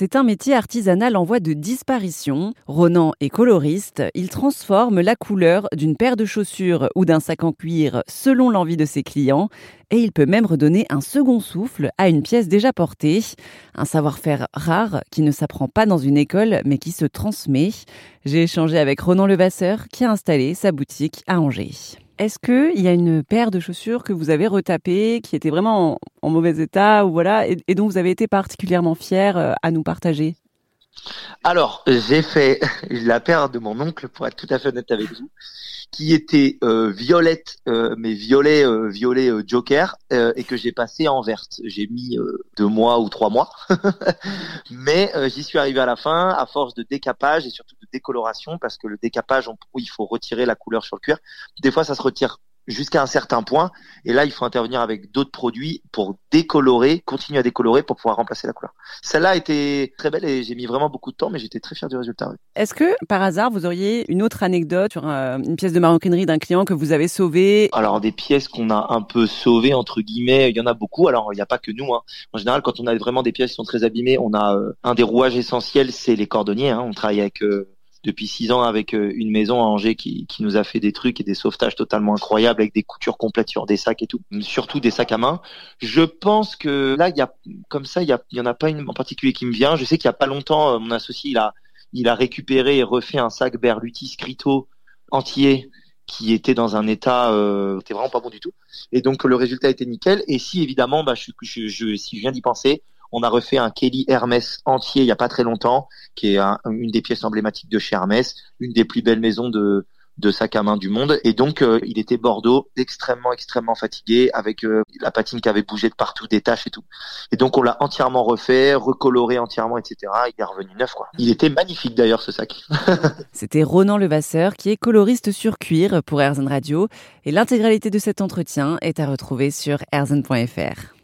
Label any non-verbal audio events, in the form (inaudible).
C'est un métier artisanal en voie de disparition. Ronan est coloriste. Il transforme la couleur d'une paire de chaussures ou d'un sac en cuir selon l'envie de ses clients. Et il peut même redonner un second souffle à une pièce déjà portée. Un savoir-faire rare qui ne s'apprend pas dans une école mais qui se transmet. J'ai échangé avec Ronan Levasseur qui a installé sa boutique à Angers. Est-ce qu'il y a une paire de chaussures que vous avez retapées, qui était vraiment en, mauvais état, ou voilà, et, dont vous avez été particulièrement fier euh, à nous partager? Alors, j'ai fait (laughs) la paire de mon oncle, pour être tout à fait honnête avec vous qui était euh, violette, euh, mais violet, violet Joker, et que j'ai passé en verte. J'ai mis deux mois ou trois mois, (laughs) mais j'y suis arrivé à la fin à force de décapage et surtout décoloration, parce que le décapage, il faut retirer la couleur sur le cuir. Des fois, ça se retire jusqu'à un certain point. Et là, il faut intervenir avec d'autres produits pour décolorer, continuer à décolorer pour pouvoir remplacer la couleur. Celle-là a été très belle et j'ai mis vraiment beaucoup de temps, mais j'étais très fier du résultat. Est-ce que par hasard, vous auriez une autre anecdote sur euh, une pièce de maroquinerie d'un client que vous avez sauvée Alors des pièces qu'on a un peu sauvées entre guillemets, il y en a beaucoup. Alors il n'y a pas que nous. Hein. En général, quand on a vraiment des pièces qui sont très abîmées, on a euh, un des rouages essentiels, c'est les cordonniers. Hein. On travaille avec euh, depuis six ans avec euh, une maison à Angers qui, qui, nous a fait des trucs et des sauvetages totalement incroyables avec des coutures complètes sur des sacs et tout, surtout des sacs à main. Je pense que là, il y a comme ça, il y, y en a pas une en particulier qui me vient. Je sais qu'il y a pas longtemps, euh, mon associé il a il a récupéré et refait un sac Berluti Scrito entier qui était dans un état euh, vraiment pas bon du tout. Et donc le résultat était nickel. Et si évidemment, bah, si je viens d'y penser, on a refait un Kelly Hermès entier il y a pas très longtemps, qui est une des pièces emblématiques de chez Hermès, une des plus belles maisons de de sac à main du monde. Et donc, euh, il était Bordeaux, extrêmement, extrêmement fatigué, avec euh, la patine qui avait bougé de partout, des taches et tout. Et donc, on l'a entièrement refait, recoloré entièrement, etc. Il est revenu neuf, quoi. Il était magnifique, d'ailleurs, ce sac. (laughs) C'était Ronan Levasseur, qui est coloriste sur cuir pour Airzen Radio. Et l'intégralité de cet entretien est à retrouver sur airzen.fr.